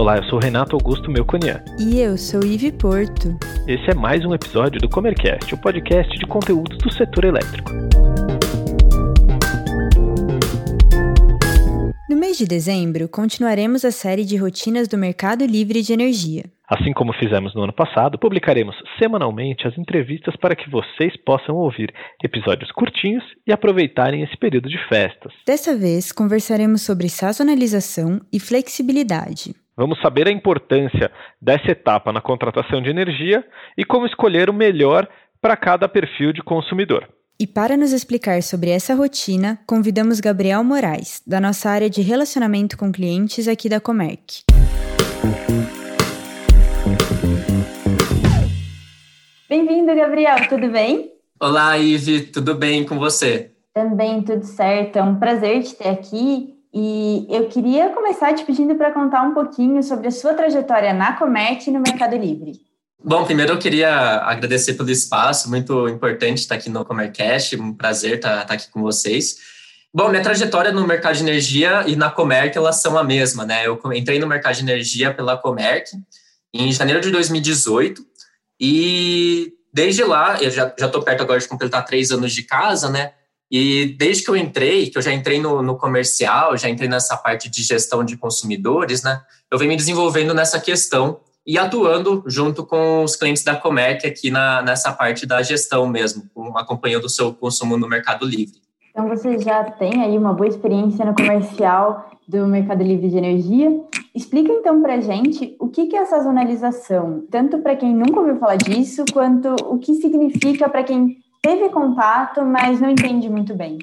Olá, eu sou Renato Augusto Melconian. E eu sou Ive Porto. Esse é mais um episódio do Comercast, o podcast de conteúdos do setor elétrico. No mês de dezembro, continuaremos a série de rotinas do mercado livre de energia. Assim como fizemos no ano passado, publicaremos semanalmente as entrevistas para que vocês possam ouvir episódios curtinhos e aproveitarem esse período de festas. Dessa vez, conversaremos sobre sazonalização e flexibilidade. Vamos saber a importância dessa etapa na contratação de energia e como escolher o melhor para cada perfil de consumidor. E para nos explicar sobre essa rotina, convidamos Gabriel Moraes, da nossa área de relacionamento com clientes aqui da Comerc. Bem-vindo, Gabriel, tudo bem? Olá, Ive, tudo bem com você? Também tudo certo, é um prazer te ter aqui e eu queria começar te pedindo para contar um pouquinho sobre a sua trajetória na Comerc e no Mercado Livre. Bom, primeiro eu queria agradecer pelo espaço, muito importante estar aqui no Comercast, um prazer estar, estar aqui com vocês. Bom, minha trajetória no mercado de energia e na Comerc, elas são a mesma, né? Eu entrei no mercado de energia pela Comerc em janeiro de 2018 e desde lá, eu já estou perto agora de completar três anos de casa, né? E desde que eu entrei, que eu já entrei no, no, comercial, já entrei nessa parte de gestão de consumidores, né? Eu venho me desenvolvendo nessa questão e atuando junto com os clientes da Comerc aqui na, nessa parte da gestão mesmo, acompanhando o seu consumo no Mercado Livre. Então você já tem aí uma boa experiência no comercial do Mercado Livre de Energia. Explica então para gente o que é a sazonalização, tanto para quem nunca ouviu falar disso, quanto o que significa para quem teve contato, mas não entende muito bem.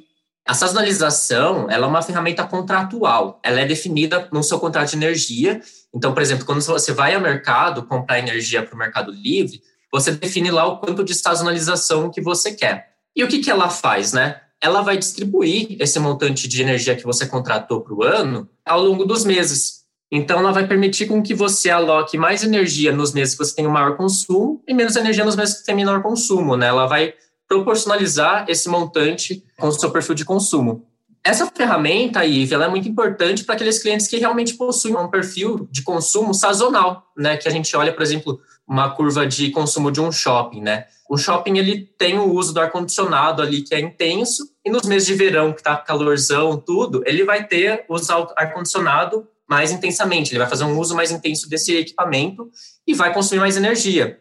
A sazonalização ela é uma ferramenta contratual. Ela é definida no seu contrato de energia. Então, por exemplo, quando você vai ao mercado comprar energia para o Mercado Livre, você define lá o quanto de sazonalização que você quer. E o que, que ela faz, né? Ela vai distribuir esse montante de energia que você contratou para o ano ao longo dos meses. Então, ela vai permitir com que você aloque mais energia nos meses que você tem o maior consumo e menos energia nos meses que tem menor consumo, né? Ela vai proporcionalizar esse montante com o seu perfil de consumo. Essa ferramenta, Ive, ela é muito importante para aqueles clientes que realmente possuem um perfil de consumo sazonal, né? Que a gente olha, por exemplo, uma curva de consumo de um shopping, né? O shopping ele tem o uso do ar condicionado ali que é intenso e nos meses de verão que tá calorzão tudo, ele vai ter usar ar condicionado mais intensamente, ele vai fazer um uso mais intenso desse equipamento e vai consumir mais energia.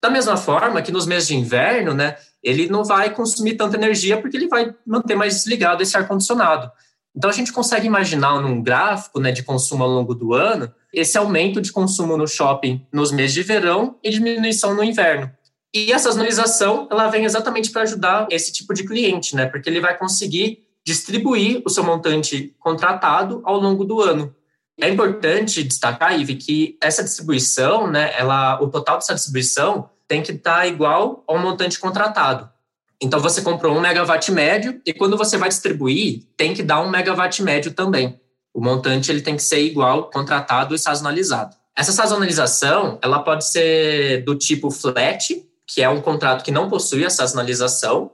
Da mesma forma que nos meses de inverno, né, ele não vai consumir tanta energia porque ele vai manter mais desligado esse ar-condicionado. Então, a gente consegue imaginar num gráfico né, de consumo ao longo do ano esse aumento de consumo no shopping nos meses de verão e diminuição no inverno. E essa sazonalização ela vem exatamente para ajudar esse tipo de cliente, né, porque ele vai conseguir distribuir o seu montante contratado ao longo do ano. É importante destacar, Ive, que essa distribuição, né, ela, o total dessa distribuição tem que estar igual ao montante contratado. Então, você comprou um megawatt médio e quando você vai distribuir, tem que dar um megawatt médio também. O montante ele tem que ser igual, contratado e sazonalizado. Essa sazonalização, ela pode ser do tipo flat, que é um contrato que não possui a sazonalização.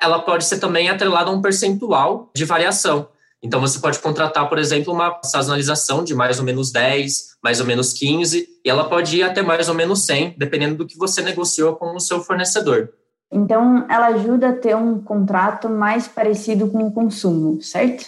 Ela pode ser também atrelada a um percentual de variação. Então, você pode contratar, por exemplo, uma sazonalização de mais ou menos 10, mais ou menos 15, e ela pode ir até mais ou menos 100, dependendo do que você negociou com o seu fornecedor. Então, ela ajuda a ter um contrato mais parecido com o consumo, certo?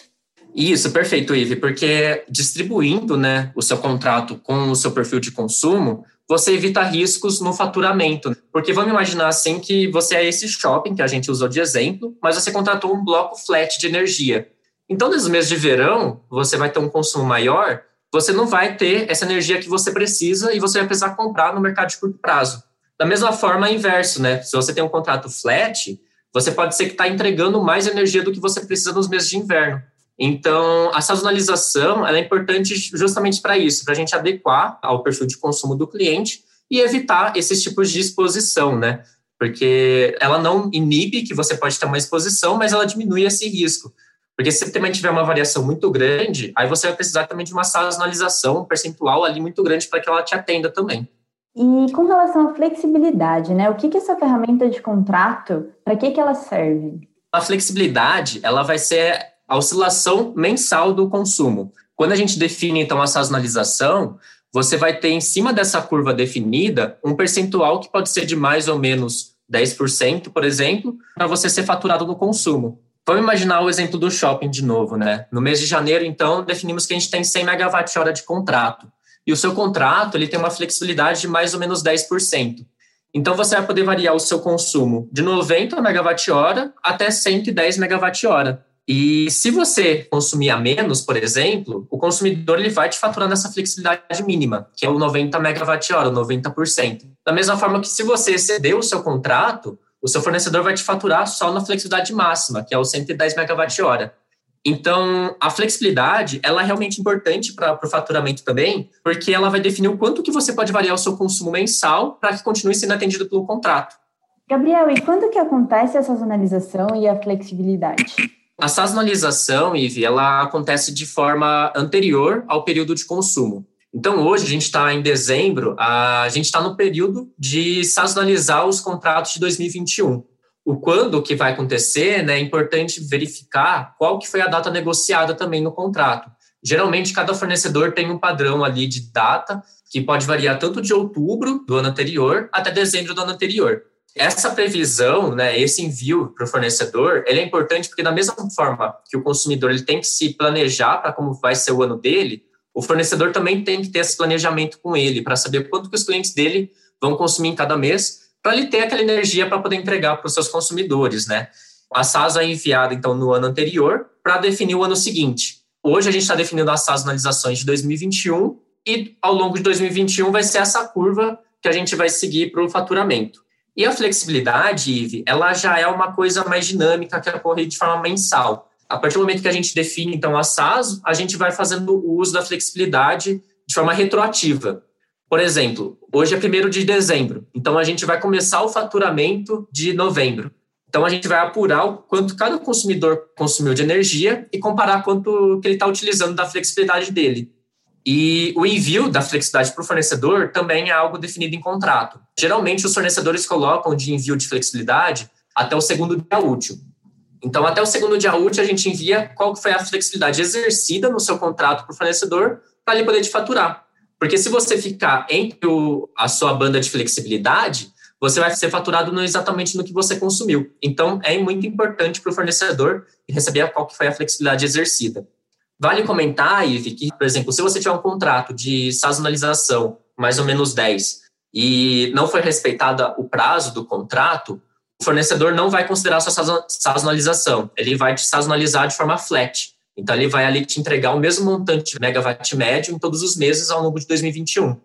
Isso, perfeito, Ive, porque distribuindo né, o seu contrato com o seu perfil de consumo, você evita riscos no faturamento. Porque vamos imaginar assim que você é esse shopping que a gente usou de exemplo, mas você contratou um bloco flat de energia. Então, nos meses de verão, você vai ter um consumo maior, você não vai ter essa energia que você precisa e você vai precisar comprar no mercado de curto prazo. Da mesma forma, inverso, né? Se você tem um contrato flat, você pode ser que está entregando mais energia do que você precisa nos meses de inverno. Então, a sazonalização é importante justamente para isso, para a gente adequar ao perfil de consumo do cliente e evitar esses tipos de exposição, né? Porque ela não inibe que você pode ter uma exposição, mas ela diminui esse risco. Porque se também tiver uma variação muito grande, aí você vai precisar também de uma sazonalização um percentual ali muito grande para que ela te atenda também. E com relação à flexibilidade, né? O que, que essa ferramenta de contrato, para que, que ela serve? A flexibilidade, ela vai ser a oscilação mensal do consumo. Quando a gente define, então, a sazonalização, você vai ter em cima dessa curva definida um percentual que pode ser de mais ou menos 10%, por exemplo, para você ser faturado no consumo. Vamos imaginar o exemplo do shopping de novo, né? No mês de janeiro, então, definimos que a gente tem 100 megawatt-hora de contrato. E o seu contrato, ele tem uma flexibilidade de mais ou menos 10%. Então, você vai poder variar o seu consumo de 90 megawatt-hora até 110 megawatt-hora. E se você consumir a menos, por exemplo, o consumidor ele vai te faturar nessa flexibilidade mínima, que é o 90 megawatt-hora, 90%. Da mesma forma que se você exceder o seu contrato, o seu fornecedor vai te faturar só na flexibilidade máxima, que é o 110 megawatt-hora. Então, a flexibilidade, ela é realmente importante para o faturamento também, porque ela vai definir o quanto que você pode variar o seu consumo mensal para que continue sendo atendido pelo contrato. Gabriel, e quando que acontece essa sazonalização e a flexibilidade? A sazonalização, Ive, ela acontece de forma anterior ao período de consumo. Então, hoje, a gente está em dezembro, a gente está no período de sazonalizar os contratos de 2021. O quando que vai acontecer, né, é importante verificar qual que foi a data negociada também no contrato. Geralmente, cada fornecedor tem um padrão ali de data, que pode variar tanto de outubro do ano anterior até dezembro do ano anterior. Essa previsão, né, esse envio para o fornecedor, ele é importante porque da mesma forma que o consumidor ele tem que se planejar para como vai ser o ano dele, o fornecedor também tem que ter esse planejamento com ele para saber quanto que os clientes dele vão consumir em cada mês, para ele ter aquela energia para poder entregar para os seus consumidores, né? A SAS é enviada então no ano anterior para definir o ano seguinte. Hoje a gente está definindo as sazonalizações de 2021 e ao longo de 2021 vai ser essa curva que a gente vai seguir para o faturamento. E a flexibilidade, Ive, ela já é uma coisa mais dinâmica que ocorre de forma mensal. A partir do momento que a gente define, então, a SASO, a gente vai fazendo o uso da flexibilidade de forma retroativa. Por exemplo, hoje é 1 de dezembro, então a gente vai começar o faturamento de novembro. Então a gente vai apurar o quanto cada consumidor consumiu de energia e comparar quanto que ele está utilizando da flexibilidade dele. E o envio da flexibilidade para o fornecedor também é algo definido em contrato. Geralmente, os fornecedores colocam de envio de flexibilidade até o segundo dia útil. Então, até o segundo dia útil, a gente envia qual foi a flexibilidade exercida no seu contrato para o fornecedor para ele poder te faturar. Porque se você ficar entre o, a sua banda de flexibilidade, você vai ser faturado no, exatamente no que você consumiu. Então, é muito importante para o fornecedor receber qual foi a flexibilidade exercida. Vale comentar, Ive, que, por exemplo, se você tiver um contrato de sazonalização, mais ou menos 10, e não foi respeitada o prazo do contrato, o fornecedor não vai considerar a sua sazonalização. Ele vai te sazonalizar de forma flat. Então, ele vai ali te entregar o mesmo montante de megawatt médio em todos os meses ao longo de 2021.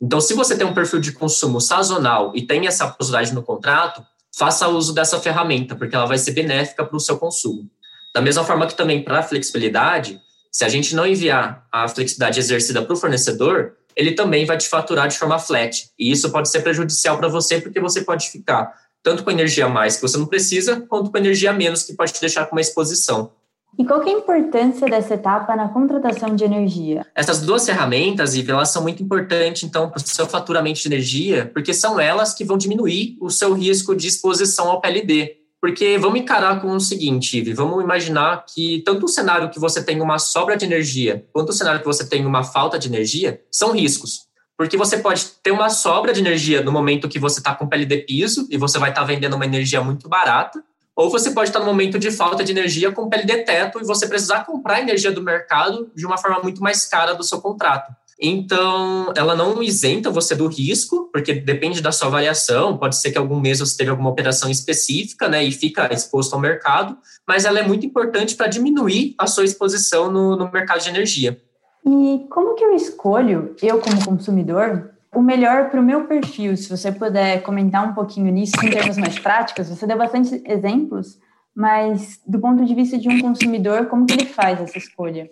Então, se você tem um perfil de consumo sazonal e tem essa possibilidade no contrato, faça uso dessa ferramenta, porque ela vai ser benéfica para o seu consumo. Da mesma forma que também para a flexibilidade, se a gente não enviar a flexibilidade exercida para o fornecedor, ele também vai te faturar de forma flat. E isso pode ser prejudicial para você, porque você pode ficar tanto com energia a mais que você não precisa, quanto com energia a menos que pode te deixar com uma exposição. E qual é a importância dessa etapa na contratação de energia? Essas duas ferramentas, Ive, elas são muito importantes, então, para o seu faturamento de energia, porque são elas que vão diminuir o seu risco de exposição ao PLD. Porque vamos encarar com o seguinte, Ive, vamos imaginar que tanto o cenário que você tem uma sobra de energia, quanto o cenário que você tem uma falta de energia, são riscos. Porque você pode ter uma sobra de energia no momento que você está com pele de piso e você vai estar tá vendendo uma energia muito barata, ou você pode estar tá no momento de falta de energia com pele de teto e você precisar comprar energia do mercado de uma forma muito mais cara do seu contrato. Então, ela não isenta você do risco, porque depende da sua variação. Pode ser que algum mês você teve alguma operação específica, né, e fica exposto ao mercado, mas ela é muito importante para diminuir a sua exposição no, no mercado de energia. E como que eu escolho, eu como consumidor, o melhor para o meu perfil? Se você puder comentar um pouquinho nisso em termos mais práticos, você deu bastante exemplos, mas do ponto de vista de um consumidor, como que ele faz essa escolha?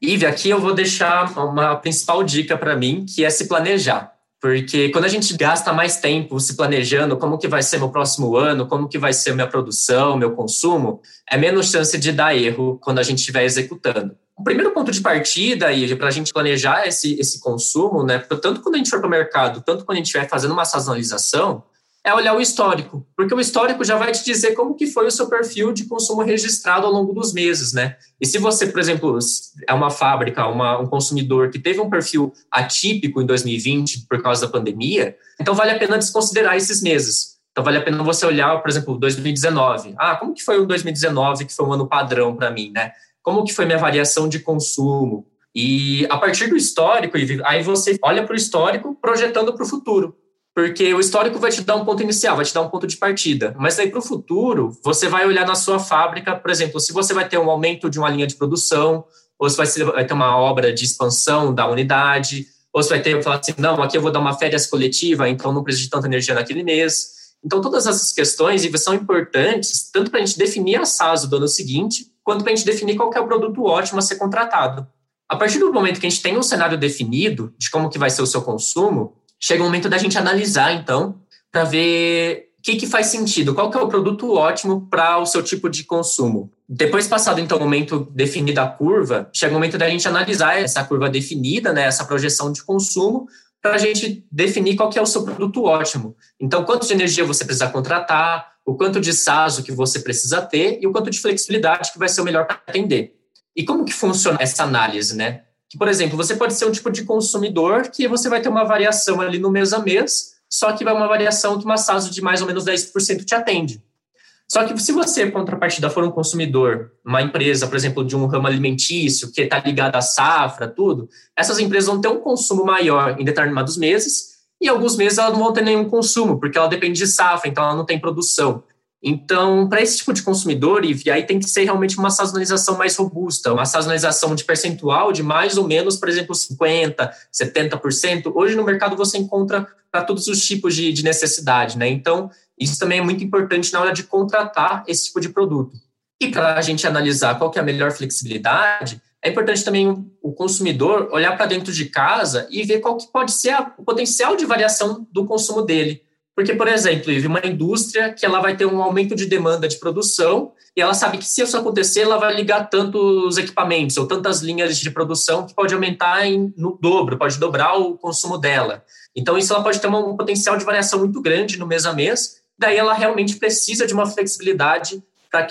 Ive, aqui eu vou deixar uma principal dica para mim, que é se planejar. Porque quando a gente gasta mais tempo se planejando como que vai ser meu próximo ano, como que vai ser minha produção, meu consumo, é menos chance de dar erro quando a gente estiver executando. O primeiro ponto de partida para a gente planejar esse, esse consumo, né, tanto quando a gente for para o mercado, tanto quando a gente estiver fazendo uma sazonalização, é olhar o histórico, porque o histórico já vai te dizer como que foi o seu perfil de consumo registrado ao longo dos meses, né? E se você, por exemplo, é uma fábrica, uma, um consumidor que teve um perfil atípico em 2020 por causa da pandemia, então vale a pena desconsiderar esses meses. Então vale a pena você olhar, por exemplo, 2019. Ah, como que foi o 2019 que foi um ano padrão para mim, né? Como que foi minha variação de consumo? E a partir do histórico, aí você olha para o histórico projetando para o futuro porque o histórico vai te dar um ponto inicial, vai te dar um ponto de partida. Mas aí para o futuro, você vai olhar na sua fábrica, por exemplo, se você vai ter um aumento de uma linha de produção, ou se vai, ter uma obra de expansão da unidade, ou se vai ter, falar assim, não, aqui eu vou dar uma férias coletiva, então não preciso de tanta energia naquele mês. Então, todas essas questões são importantes, tanto para a gente definir a SASO do ano seguinte, quanto para a gente definir qual é o produto ótimo a ser contratado. A partir do momento que a gente tem um cenário definido de como que vai ser o seu consumo, chega o momento da gente analisar, então, para ver o que, que faz sentido, qual que é o produto ótimo para o seu tipo de consumo. Depois passado, então, o momento definido a curva, chega o momento da gente analisar essa curva definida, né, essa projeção de consumo, para a gente definir qual que é o seu produto ótimo. Então, quanto de energia você precisa contratar, o quanto de SASO que você precisa ter e o quanto de flexibilidade que vai ser o melhor para atender. E como que funciona essa análise, né? Que, por exemplo, você pode ser um tipo de consumidor que você vai ter uma variação ali no mês a mês, só que vai uma variação que uma SASO de mais ou menos 10% te atende. Só que se você, contrapartida, for um consumidor, uma empresa, por exemplo, de um ramo alimentício, que está ligada à safra, tudo, essas empresas vão ter um consumo maior em determinados meses, e alguns meses elas não vão ter nenhum consumo, porque ela depende de safra, então ela não tem produção. Então, para esse tipo de consumidor, e aí tem que ser realmente uma sazonalização mais robusta, uma sazonalização de percentual de mais ou menos, por exemplo, 50%, 70%. Hoje no mercado você encontra para todos os tipos de, de necessidade, né? Então, isso também é muito importante na hora de contratar esse tipo de produto. E para a gente analisar qual que é a melhor flexibilidade, é importante também o consumidor olhar para dentro de casa e ver qual que pode ser a, o potencial de variação do consumo dele. Porque, por exemplo, uma indústria que ela vai ter um aumento de demanda de produção e ela sabe que se isso acontecer, ela vai ligar tantos equipamentos ou tantas linhas de produção que pode aumentar em, no dobro, pode dobrar o consumo dela. Então, isso ela pode ter um potencial de variação muito grande no mês a mês. Daí, ela realmente precisa de uma flexibilidade para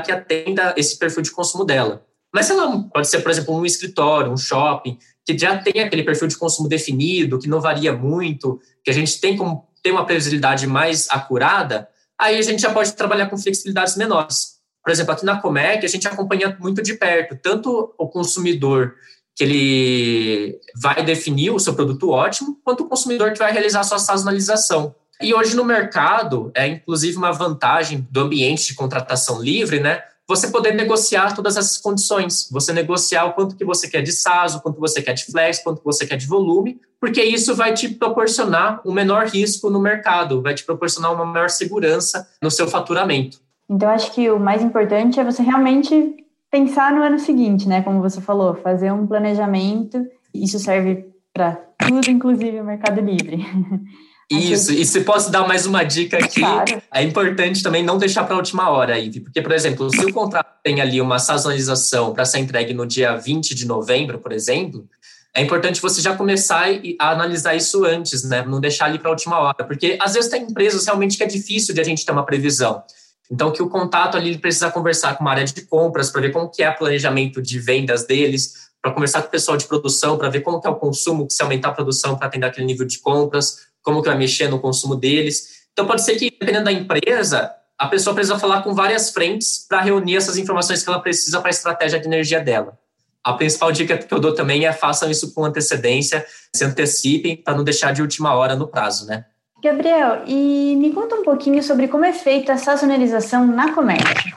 que, que atenda esse perfil de consumo dela. Mas se ela pode ser, por exemplo, um escritório, um shopping, que já tem aquele perfil de consumo definido, que não varia muito, que a gente tem como ter uma previsibilidade mais acurada, aí a gente já pode trabalhar com flexibilidades menores. Por exemplo, aqui na Comec, a gente acompanha muito de perto, tanto o consumidor que ele vai definir o seu produto ótimo, quanto o consumidor que vai realizar a sua sazonalização. E hoje no mercado, é inclusive uma vantagem do ambiente de contratação livre, né? Você poder negociar todas essas condições. Você negociar o quanto que você quer de SAS, o quanto você quer de flex, quanto você quer de volume, porque isso vai te proporcionar um menor risco no mercado, vai te proporcionar uma maior segurança no seu faturamento. Então, acho que o mais importante é você realmente pensar no ano seguinte, né? Como você falou, fazer um planejamento. Isso serve para tudo, inclusive o Mercado Livre. Isso, e se posso dar mais uma dica aqui, claro. é importante também não deixar para a última hora, Ivy, porque, por exemplo, se o contrato tem ali uma sazonalização para ser entregue no dia 20 de novembro, por exemplo, é importante você já começar a analisar isso antes, né? Não deixar ali para a última hora, porque às vezes tem empresas realmente que é difícil de a gente ter uma previsão. Então, que o contato ali precisa conversar com uma área de compras para ver como que é o planejamento de vendas deles, para conversar com o pessoal de produção, para ver como que é o consumo, se aumentar a produção para atender aquele nível de compras, como que vai mexer no consumo deles. Então, pode ser que, dependendo da empresa, a pessoa precisa falar com várias frentes para reunir essas informações que ela precisa para a estratégia de energia dela. A principal dica que eu dou também é façam isso com antecedência, se antecipem para não deixar de última hora no prazo, né? Gabriel, e me conta um pouquinho sobre como é feita a sazonalização na Comerc.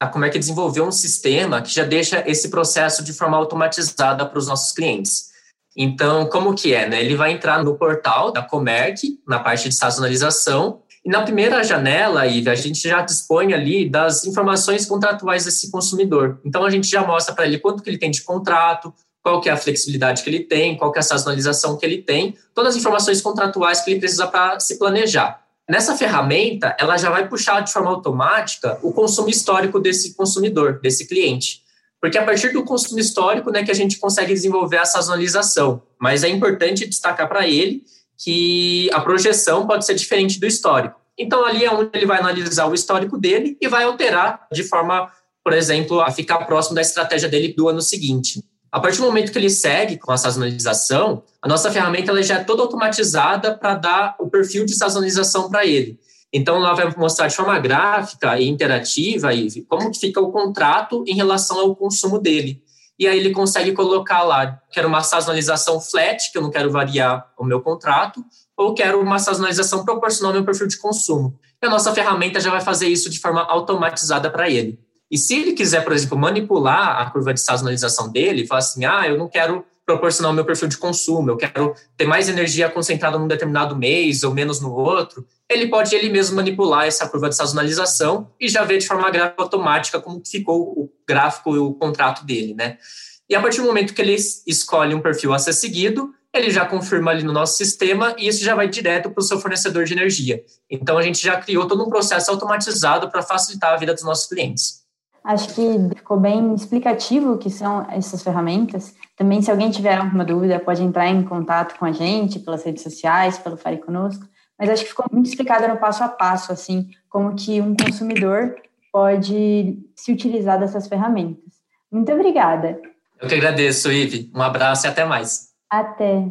A Comerc desenvolveu um sistema que já deixa esse processo de forma automatizada para os nossos clientes. Então, como que é? Né? Ele vai entrar no portal da Comerc, na parte de sazonalização, e na primeira janela, aí, a gente já dispõe ali das informações contratuais desse consumidor. Então, a gente já mostra para ele quanto que ele tem de contrato, qual que é a flexibilidade que ele tem, qual que é a sazonalização que ele tem, todas as informações contratuais que ele precisa para se planejar. Nessa ferramenta, ela já vai puxar de forma automática o consumo histórico desse consumidor, desse cliente porque a partir do consumo histórico né, que a gente consegue desenvolver a sazonalização. Mas é importante destacar para ele que a projeção pode ser diferente do histórico. Então, ali é onde ele vai analisar o histórico dele e vai alterar de forma, por exemplo, a ficar próximo da estratégia dele do ano seguinte. A partir do momento que ele segue com a sazonalização, a nossa ferramenta ela já é toda automatizada para dar o perfil de sazonalização para ele. Então, ela vai mostrar de forma gráfica e interativa Ive, como que fica o contrato em relação ao consumo dele. E aí ele consegue colocar lá, quero uma sazonalização flat, que eu não quero variar o meu contrato, ou quero uma sazonalização proporcional ao meu perfil de consumo. E a nossa ferramenta já vai fazer isso de forma automatizada para ele. E se ele quiser, por exemplo, manipular a curva de sazonalização dele, falar assim, ah, eu não quero proporcionar o meu perfil de consumo, eu quero ter mais energia concentrada num determinado mês ou menos no outro, ele pode ele mesmo manipular essa curva de sazonalização e já ver de forma gráfica automática como ficou o gráfico e o contrato dele, né? E a partir do momento que ele escolhe um perfil a ser seguido, ele já confirma ali no nosso sistema e isso já vai direto para o seu fornecedor de energia. Então a gente já criou todo um processo automatizado para facilitar a vida dos nossos clientes. Acho que ficou bem explicativo o que são essas ferramentas. Também, se alguém tiver alguma dúvida, pode entrar em contato com a gente pelas redes sociais, pelo Fale Conosco. Mas acho que ficou muito explicado no passo a passo, assim, como que um consumidor pode se utilizar dessas ferramentas. Muito obrigada. Eu que agradeço, Ive. Um abraço e até mais. Até.